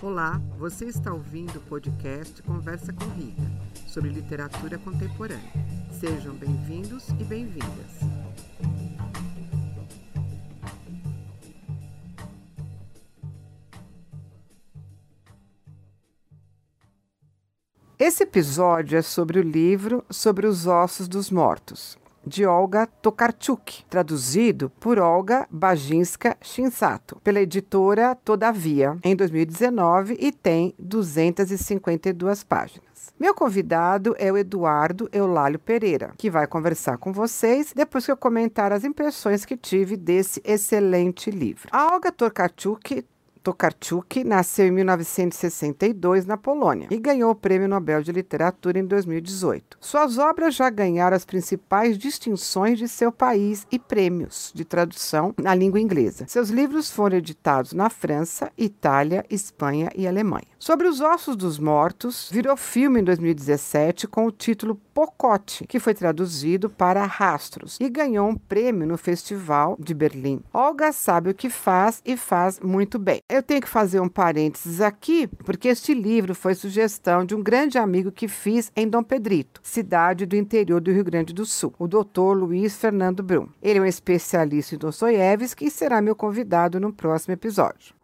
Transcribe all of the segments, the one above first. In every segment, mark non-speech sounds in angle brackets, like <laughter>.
Olá, você está ouvindo o podcast Conversa com Rita, sobre literatura contemporânea. Sejam bem-vindos e bem-vindas. Esse episódio é sobre o livro Sobre os Ossos dos Mortos, de Olga Tokarczuk, traduzido por Olga Bajinska Shinsato, pela editora Todavia, em 2019 e tem 252 páginas. Meu convidado é o Eduardo Eulálio Pereira, que vai conversar com vocês depois que eu comentar as impressões que tive desse excelente livro. A Olga Tokarczuk Tokarczuk nasceu em 1962 na Polônia e ganhou o Prêmio Nobel de Literatura em 2018. Suas obras já ganharam as principais distinções de seu país e prêmios de tradução na língua inglesa. Seus livros foram editados na França, Itália, Espanha e Alemanha. Sobre os Ossos dos Mortos, virou filme em 2017 com o título Pocote, que foi traduzido para Rastros e ganhou um prêmio no Festival de Berlim. Olga sabe o que faz e faz muito bem. Eu tenho que fazer um parênteses aqui, porque este livro foi sugestão de um grande amigo que fiz em Dom Pedrito, cidade do interior do Rio Grande do Sul, o doutor Luiz Fernando Brum. Ele é um especialista em Dostoiévski e será meu convidado no próximo episódio.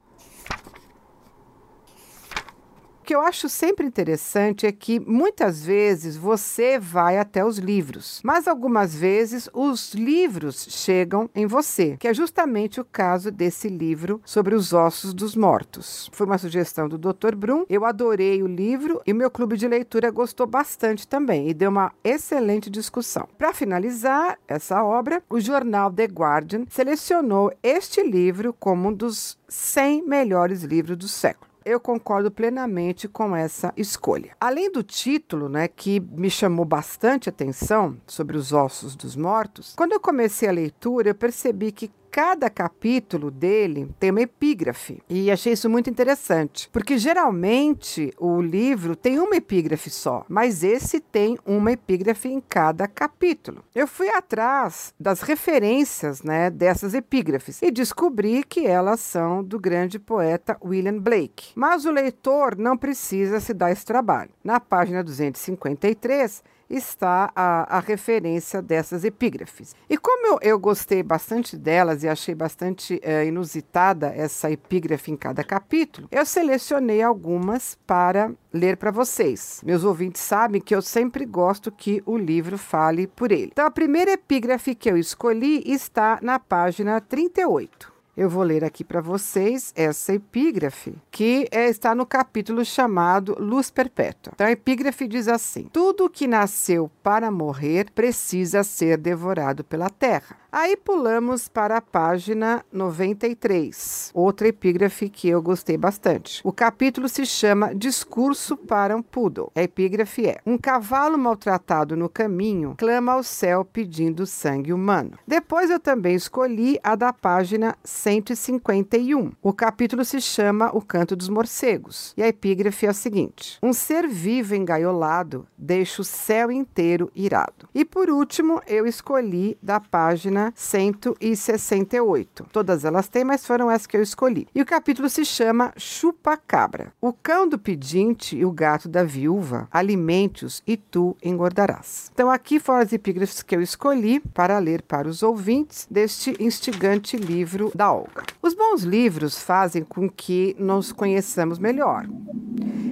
O que eu acho sempre interessante é que muitas vezes você vai até os livros, mas algumas vezes os livros chegam em você, que é justamente o caso desse livro sobre os ossos dos mortos. Foi uma sugestão do Dr. Brum, eu adorei o livro e o meu clube de leitura gostou bastante também e deu uma excelente discussão. Para finalizar essa obra, o jornal The Guardian selecionou este livro como um dos 100 melhores livros do século eu concordo plenamente com essa escolha. Além do título, né, que me chamou bastante atenção sobre os ossos dos mortos, quando eu comecei a leitura, eu percebi que cada capítulo dele tem uma epígrafe. E achei isso muito interessante, porque geralmente o livro tem uma epígrafe só, mas esse tem uma epígrafe em cada capítulo. Eu fui atrás das referências, né, dessas epígrafes e descobri que elas são do grande poeta William Blake. Mas o leitor não precisa se dar esse trabalho. Na página 253, está a, a referência dessas epígrafes. E como eu, eu, gostei bastante delas e achei bastante é, inusitada essa epígrafe em cada capítulo, eu selecionei algumas para ler para vocês. Meus ouvintes sabem que eu sempre gosto que o livro fale por ele. Então, a primeira epígrafe que eu escolhi está na página 38. Eu vou ler aqui para vocês essa epígrafe, que é, está no capítulo chamado Luz Perpétua. Então, a epígrafe diz assim: Tudo que nasceu para morrer precisa ser devorado pela terra. Aí pulamos para a página 93, outra epígrafe que eu gostei bastante. O capítulo se chama Discurso para um Poodle. A epígrafe é: Um cavalo maltratado no caminho clama ao céu pedindo sangue humano. Depois eu também escolhi a da página 151. O capítulo se chama O Canto dos Morcegos. E a epígrafe é a seguinte: Um ser vivo engaiolado deixa o céu inteiro irado. E por último, eu escolhi da página 168. Todas elas têm, mas foram as que eu escolhi. E o capítulo se chama Chupa-Cabra. O cão do pedinte e o gato da viúva, alimente-os e tu engordarás. Então, aqui foram as epígrafes que eu escolhi para ler para os ouvintes deste instigante livro da Olga. Os bons livros fazem com que nos conheçamos melhor.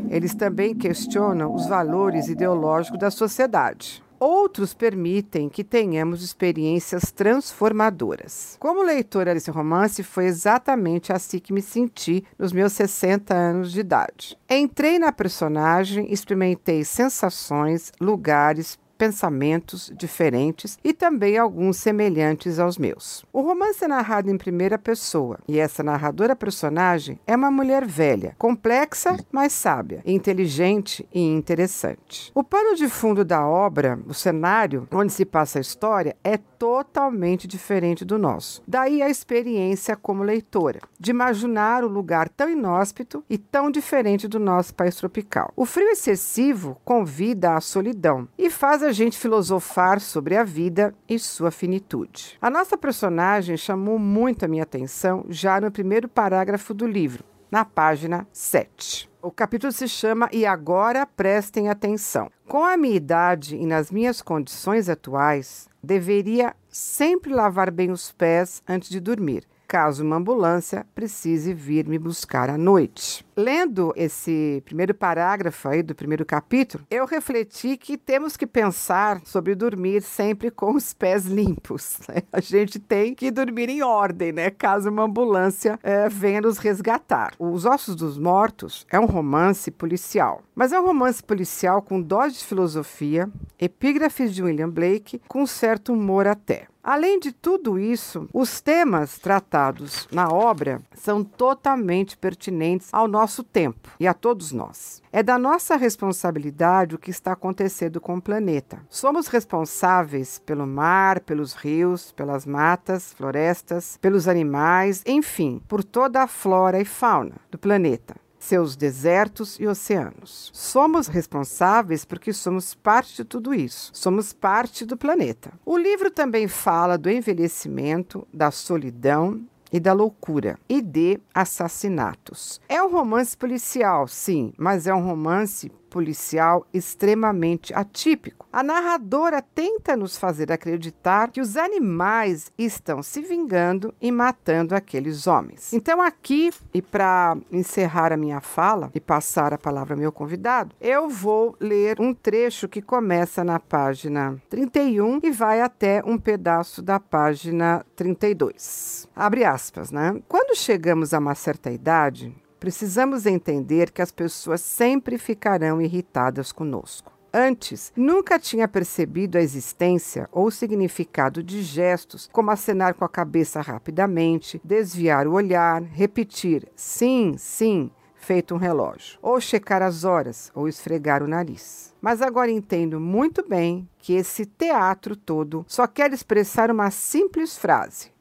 Eles também questionam os valores ideológicos da sociedade. Outros permitem que tenhamos experiências transformadoras. Como leitora desse romance, foi exatamente assim que me senti nos meus 60 anos de idade. Entrei na personagem, experimentei sensações, lugares, pensamentos diferentes e também alguns semelhantes aos meus. O romance é narrado em primeira pessoa e essa narradora personagem é uma mulher velha, complexa, mas sábia, inteligente e interessante. O pano de fundo da obra, o cenário onde se passa a história, é totalmente diferente do nosso. Daí a experiência como leitora, de imaginar o lugar tão inóspito e tão diferente do nosso país tropical. O frio excessivo convida à solidão e faz a gente filosofar sobre a vida e sua finitude. A nossa personagem chamou muito a minha atenção já no primeiro parágrafo do livro na página 7. O capítulo se chama E Agora Prestem Atenção. Com a minha idade e nas minhas condições atuais, deveria sempre lavar bem os pés antes de dormir caso uma ambulância precise vir me buscar à noite. Lendo esse primeiro parágrafo aí do primeiro capítulo, eu refleti que temos que pensar sobre dormir sempre com os pés limpos. <laughs> Né? A gente tem que dormir em ordem, né? Caso uma ambulância é, venha nos resgatar. Os Ossos dos Mortos é um romance policial, mas é um romance policial com dose de filosofia, epígrafes de William Blake, com certo humor até. Além de tudo isso, os temas tratados na obra são totalmente pertinentes ao nosso tempo e a todos nós. É da nossa responsabilidade o que está acontecendo com o planeta. Somos responsáveis pelo mar, pelos rios, pelas matas, florestas, pelos animais, enfim, por toda a flora e fauna do planeta seus desertos e oceanos. Somos responsáveis porque somos parte de tudo isso. Somos parte do planeta. O livro também fala do envelhecimento, da solidão e da loucura e de assassinatos. É um romance policial, sim, mas é um romance policial extremamente atípico. A narradora tenta nos fazer acreditar que os animais estão se vingando e matando aqueles homens. Então, aqui, e para encerrar a minha fala e passar a palavra ao meu convidado, eu vou ler um trecho que começa na página 31 e vai até um pedaço da página 32. Abre aspas, né? Quando chegamos a uma certa idade, Precisamos entender que as pessoas sempre ficarão irritadas conosco. Antes, nunca tinha percebido a existência ou significado de gestos, como acenar com a cabeça rapidamente, desviar o olhar, repetir sim, sim, feito um relógio, ou checar as horas, ou esfregar o nariz. Mas agora entendo muito bem que esse teatro todo só quer expressar uma simples frase: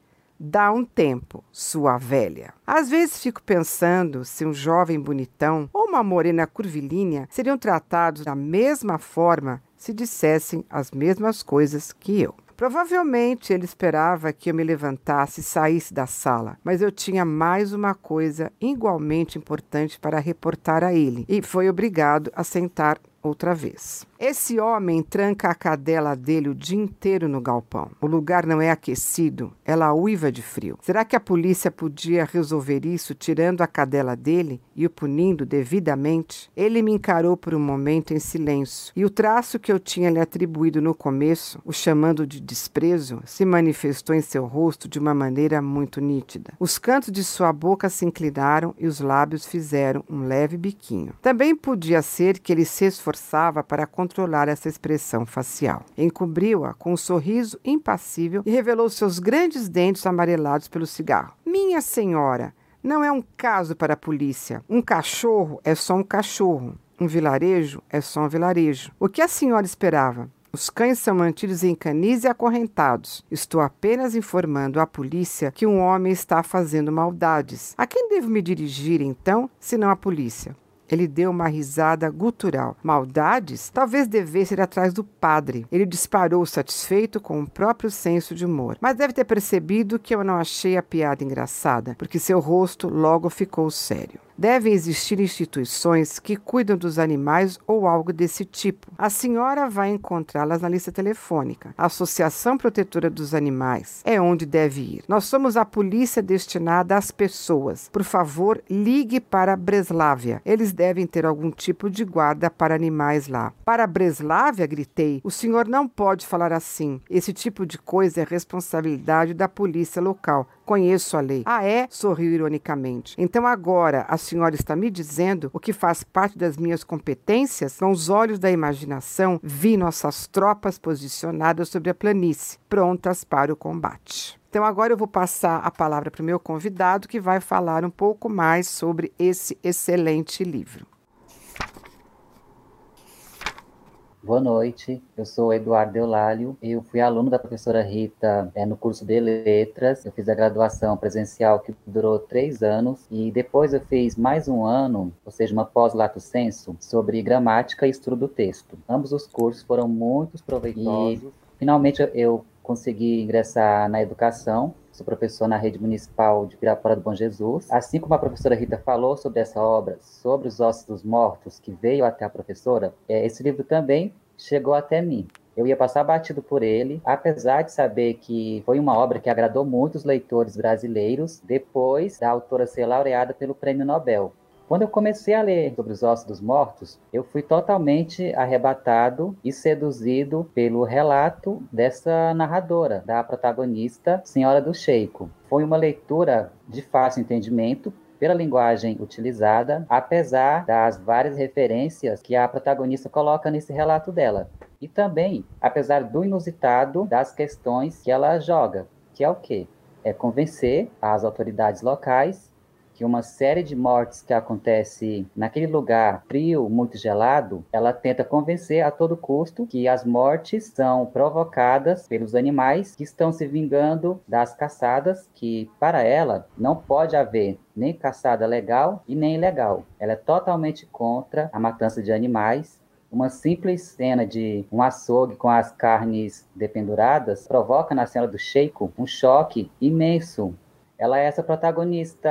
Dá um tempo, sua velha. Às vezes fico pensando se um jovem bonitão ou uma morena curvilínea seriam tratados da mesma forma se dissessem as mesmas coisas que eu. Provavelmente ele esperava que eu me levantasse e saísse da sala, mas eu tinha mais uma coisa igualmente importante para reportar a ele e foi obrigado a sentar outra vez. Esse homem tranca a cadela dele o dia inteiro no galpão. O lugar não é aquecido, ela uiva de frio. Será que a polícia podia resolver isso tirando a cadela dele e o punindo devidamente? Ele me encarou por um momento em silêncio, e o traço que eu tinha lhe atribuído no começo, o chamando de desprezo, se manifestou em seu rosto de uma maneira muito nítida. Os cantos de sua boca se inclinaram e os lábios fizeram um leve biquinho. Também podia ser que ele se esforçasse esforçava para controlar essa expressão facial. Encobriu-a com um sorriso impassível e revelou seus grandes dentes amarelados pelo cigarro. Minha senhora, não é um caso para a polícia. Um cachorro é só um cachorro. Um vilarejo é só um vilarejo. O que a senhora esperava? Os cães são mantidos em canis e acorrentados. Estou apenas informando à polícia que um homem está fazendo maldades. A quem devo me dirigir, então, se não à polícia? Ele deu uma risada gutural. Maldades? Talvez devesse ir atrás do padre. Ele disparou satisfeito com o próprio senso de humor. Mas deve ter percebido que eu não achei a piada engraçada, porque seu rosto logo ficou sério. Devem existir instituições que cuidam dos animais ou algo desse tipo. A senhora vai encontrá-las na lista telefônica. A Associação Protetora dos Animais é onde deve ir. Nós somos a polícia destinada às pessoas. Por favor, ligue para Breslávia. Eles devem ter algum tipo de guarda para animais lá. Para Breslávia, gritei. O senhor não pode falar assim. Esse tipo de coisa é responsabilidade da polícia local. Conheço a lei. Ah, é? Sorriu ironicamente. Então agora a senhora está me dizendo o que faz parte das minhas competências? Com os olhos da imaginação, vi nossas tropas posicionadas sobre a planície, prontas para o combate. Então, agora eu vou passar a palavra para o meu convidado, que vai falar um pouco mais sobre esse excelente livro. Boa noite, eu sou Eduardo Eulálio, eu fui aluno da professora Rita é, no curso de Letras, eu fiz a graduação presencial que durou três anos e depois eu fiz mais um ano, ou seja, uma pós-lato senso, sobre gramática e estudo do texto. Ambos os cursos foram muito proveitosos. E, finalmente eu consegui ingressar na educação sou professor na rede municipal de Pirapora do Bom Jesus. Assim como a professora Rita falou sobre essa obra, sobre os ossos dos mortos, que veio até a professora, é, esse livro também chegou até mim. Eu ia passar batido por ele, apesar de saber que foi uma obra que agradou muitos leitores brasileiros, depois da autora ser laureada pelo Prêmio Nobel. Quando eu comecei a ler sobre os ossos dos mortos, eu fui totalmente arrebatado e seduzido pelo relato dessa narradora, da protagonista, Senhora do Sheiko. Foi uma leitura de fácil entendimento, pela linguagem utilizada, apesar das várias referências que a protagonista coloca nesse relato dela. E também, apesar do inusitado das questões que ela joga, que é o quê? É convencer as autoridades locais que uma série de mortes que acontece naquele lugar frio, muito gelado, ela tenta convencer a todo custo que as mortes são provocadas pelos animais que estão se vingando das caçadas, que para ela não pode haver nem caçada legal e nem ilegal. Ela é totalmente contra a matança de animais uma simples cena de um açougue com as carnes dependuradas provoca na cena do Sheiko um choque imenso ela é essa protagonista,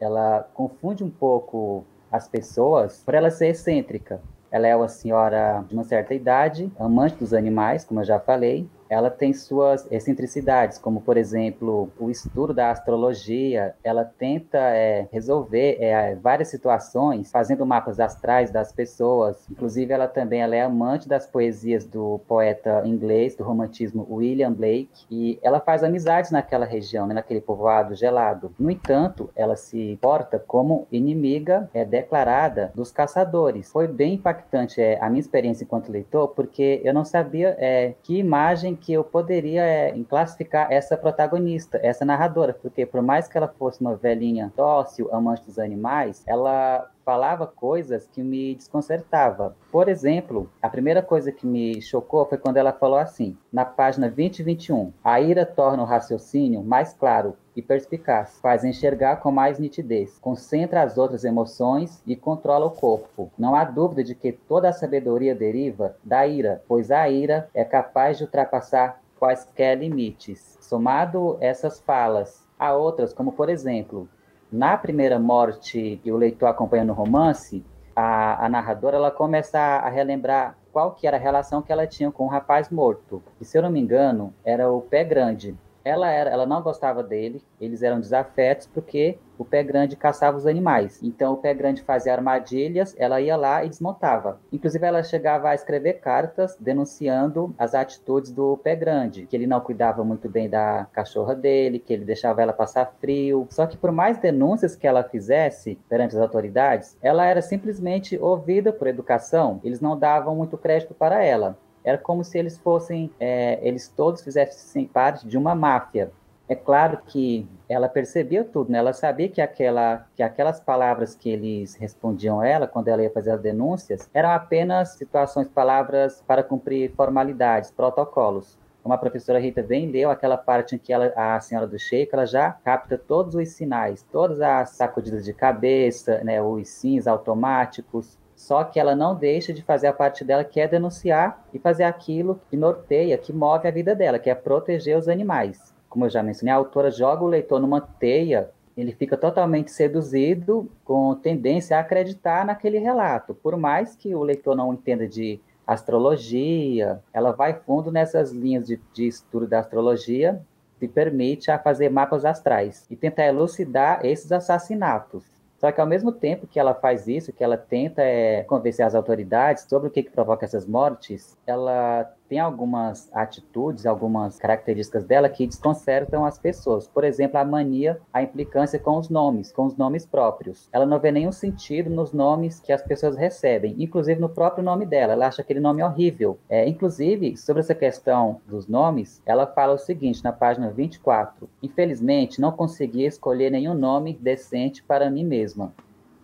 ela confunde um pouco as pessoas por ela ser excêntrica. Ela é uma senhora de uma certa idade, amante dos animais, como eu já falei, ela tem suas excentricidades, como por exemplo o estudo da astrologia. Ela tenta é, resolver é, várias situações fazendo mapas astrais das pessoas. Inclusive, ela também ela é amante das poesias do poeta inglês do romantismo William Blake e ela faz amizades naquela região, né, naquele povoado gelado. No entanto, ela se porta como inimiga é, declarada dos caçadores. Foi bem impactante é, a minha experiência enquanto leitor, porque eu não sabia é, que imagem que eu poderia é, classificar essa protagonista, essa narradora, porque por mais que ela fosse uma velhinha dócil, amante dos animais, ela falava coisas que me desconcertava. Por exemplo, a primeira coisa que me chocou foi quando ela falou assim, na página 20 e 21, a ira torna o raciocínio mais claro e perspicaz, faz enxergar com mais nitidez, concentra as outras emoções e controla o corpo. Não há dúvida de que toda a sabedoria deriva da ira, pois a ira é capaz de ultrapassar quaisquer limites. Somado essas falas a outras, como por exemplo, na primeira morte que o leitor acompanha no romance, a, a, narradora ela começa a, a, relembrar qual que era a relação que ela tinha com o rapaz morto. E se eu não me engano, era o pé grande. Ela, era, ela não gostava dele, eles eram desafetos porque o pé grande caçava os animais. Então o pé grande fazia armadilhas, ela ia lá e desmontava. Inclusive ela chegava a escrever cartas denunciando as atitudes do pé grande, que ele não cuidava muito bem da cachorra dele, que ele deixava ela passar frio. Só que por mais denúncias que ela fizesse perante as autoridades, ela era simplesmente ouvida por educação. Eles não davam muito crédito para ela. Era como se eles fossem, é, eles todos fizessem parte de uma máfia. É claro que ela percebia tudo, né? Ela sabia que, aquela, que aquelas palavras que eles respondiam a ela quando ela ia fazer as denúncias eram apenas situações, palavras para cumprir formalidades, protocolos. Como a professora Rita bem leu, aquela parte em que ela, a senhora do Sheik, ela já capta todos os sinais, todas as sacudidas de cabeça, né, os sims automáticos, só que ela não deixa de fazer a parte dela, que é denunciar e fazer aquilo que norteia, que move a vida dela, que é proteger os animais. Como eu já mencionei, a autora joga o leitor numa teia, ele fica totalmente seduzido, com tendência a acreditar naquele relato. Por mais que o leitor não entenda de astrologia, ela vai fundo nessas linhas de, de estudo da astrologia, se permite a fazer mapas astrais e tentar elucidar esses assassinatos. Só que ao mesmo tempo que ela faz isso, que ela tenta é, convencer as autoridades sobre o que, que provoca essas mortes, ela tem algumas atitudes, algumas características dela que desconcertam as pessoas. Por exemplo, a mania, a implicância com os nomes, com os nomes próprios. Ela não vê nenhum sentido nos nomes que as pessoas recebem, inclusive no próprio nome dela. Ela acha aquele nome horrível. É, inclusive, sobre essa questão dos nomes, ela fala o seguinte na página 24: Infelizmente, não consegui escolher nenhum nome decente para mim mesma.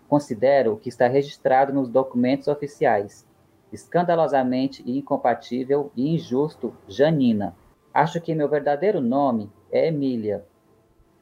Considero o que está registrado nos documentos oficiais escandalosamente incompatível e injusto, Janina. Acho que meu verdadeiro nome é Emília.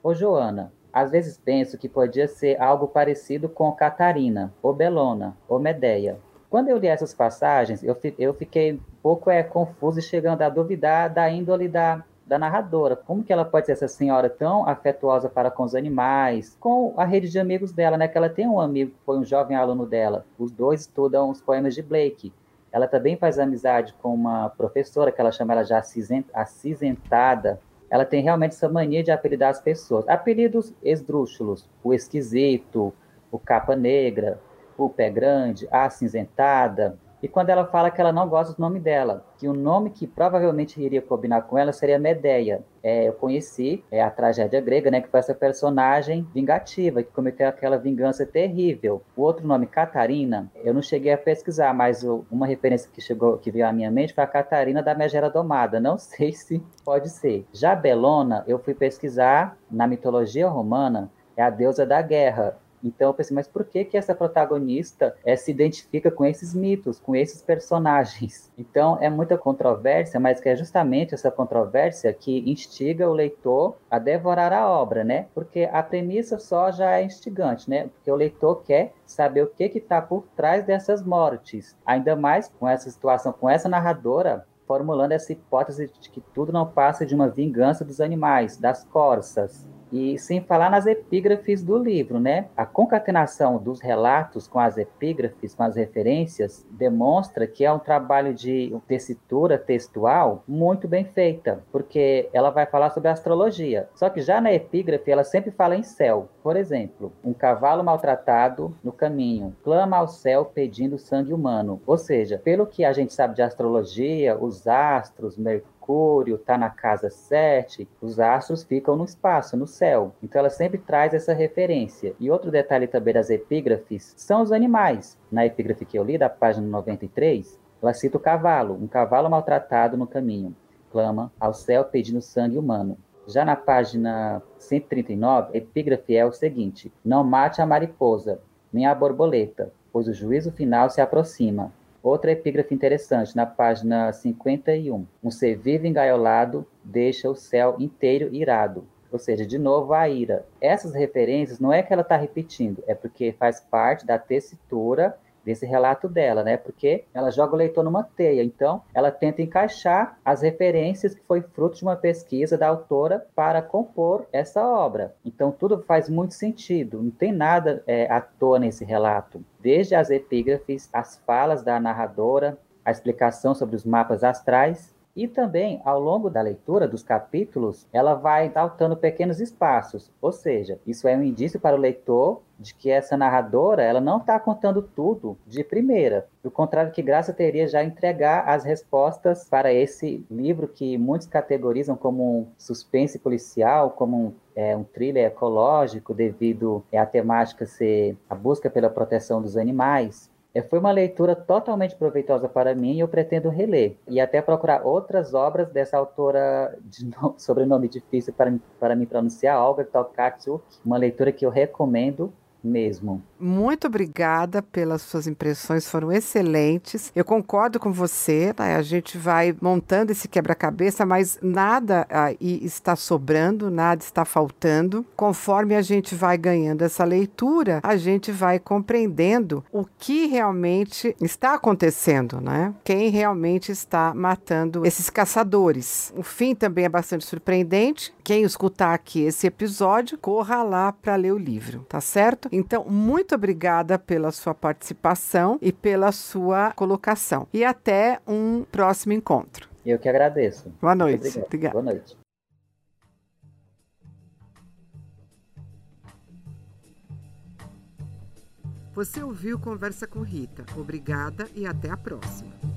Ô Joana, às vezes penso que podia ser algo parecido com Catarina, ou Belona, ou Medeia. Quando eu li essas passagens, eu, eu fiquei um pouco é, confuso e chegando a duvidar da índole da, da narradora. Como que ela pode ser essa senhora tão afetuosa para com os animais, com a rede de amigos dela, né? Que ela tem um amigo que foi um jovem aluno dela. Os dois estudam os poemas de Blake. Ela também faz amizade com uma professora que ela chama ela de acinzentada. Ela tem realmente essa mania de apelidar as pessoas. Apelidos esdrúxulos, o esquisito, o capa negra, o pé grande, a acinzentada, e quando ela fala que ela não gosta do nome dela, que o nome que provavelmente iria combinar com ela seria Medeia. É, eu conheci é, a tragédia grega, né, que foi essa personagem vingativa, que cometeu aquela vingança terrível. O outro nome, Catarina, eu não cheguei a pesquisar, mas uma referência que chegou, que veio à minha mente foi a Catarina da Megera Domada. Não <laughs> sei se pode ser. Já Belona, eu fui pesquisar na mitologia romana, é a deusa da guerra. Então eu pensei, mas por que que essa protagonista é, se identifica com esses mitos, com esses personagens? <laughs> Então é muita controvérsia, mas que é justamente essa controvérsia que instiga o leitor a devorar a obra, né? Porque a premissa só já é instigante, né? Porque o leitor quer saber o que que está por trás dessas mortes. Ainda mais com essa situação, com essa narradora formulando essa hipótese de que tudo não passa de uma vingança dos animais, das corças, e sem falar nas epígrafes do livro, né? A concatenação dos relatos com as epígrafes, com as referências, demonstra que é um trabalho de tessitura textual muito bem feita, porque ela vai falar sobre astrologia. Só que já na epígrafe ela sempre fala em céu. Por exemplo, um cavalo maltratado no caminho clama ao céu pedindo sangue humano. Ou seja, pelo que a gente sabe de astrologia, os astros, Mercúrio, Mercúrio está na casa 7, os astros ficam no espaço, no céu. Então ela sempre traz essa referência. E outro detalhe também das epígrafes são os animais. Na epígrafe que eu li, da página 93, ela cita o cavalo, um cavalo maltratado no caminho. Clama ao céu pedindo sangue humano. Já na página 139, a epígrafe é o seguinte: Não mate a mariposa, nem a borboleta, pois o juízo final se aproxima. Outra epígrafe interessante, na página 51. Um ser vivo engaiolado deixa o céu inteiro irado. Ou seja, de novo, a ira. Essas referências não é que ela está repetindo, é porque faz parte da tessitura desse relato dela, né? Porque ela joga o leitor numa teia. Então, ela tenta encaixar as referências que foi fruto de uma pesquisa da autora para compor essa obra. Então, tudo faz muito sentido. Não tem nada é, à toa nesse relato. Desde as epígrafes, as falas da narradora, a explicação sobre os mapas astrais e também, ao longo da leitura dos capítulos, ela vai daltando pequenos espaços, ou seja, isso é um indício para o leitor de que essa narradora ela não está contando tudo de primeira. Do contrário, que Graça teria já entregar as respostas para esse livro que muitos categorizam como um suspense policial, como um, é, um thriller ecológico, devido à temática ser a busca pela proteção dos animais. É, foi uma leitura totalmente proveitosa para mim e eu pretendo reler e até procurar outras obras dessa autora de <laughs> no... sobrenome difícil para, para me pronunciar, Olga Tokarczuk, uma leitura que eu recomendo mesmo. Muito obrigada pelas suas impressões, foram excelentes. Eu concordo com você, tá? a gente vai montando esse quebra-cabeça, mas nada aí está sobrando, nada está faltando. Conforme a gente vai ganhando essa leitura, a gente vai compreendendo o que realmente está acontecendo, né? Quem realmente está matando esses caçadores. O fim também é bastante surpreendente. Quem escutar aqui esse episódio, corra lá para ler o livro, tá certo? Então, muito obrigada pela sua participação e pela sua colocação. E até um próximo encontro. Eu que agradeço. Boa noite. Obrigada. Boa noite. Você ouviu Conversa com Rita. Obrigada e até a próxima.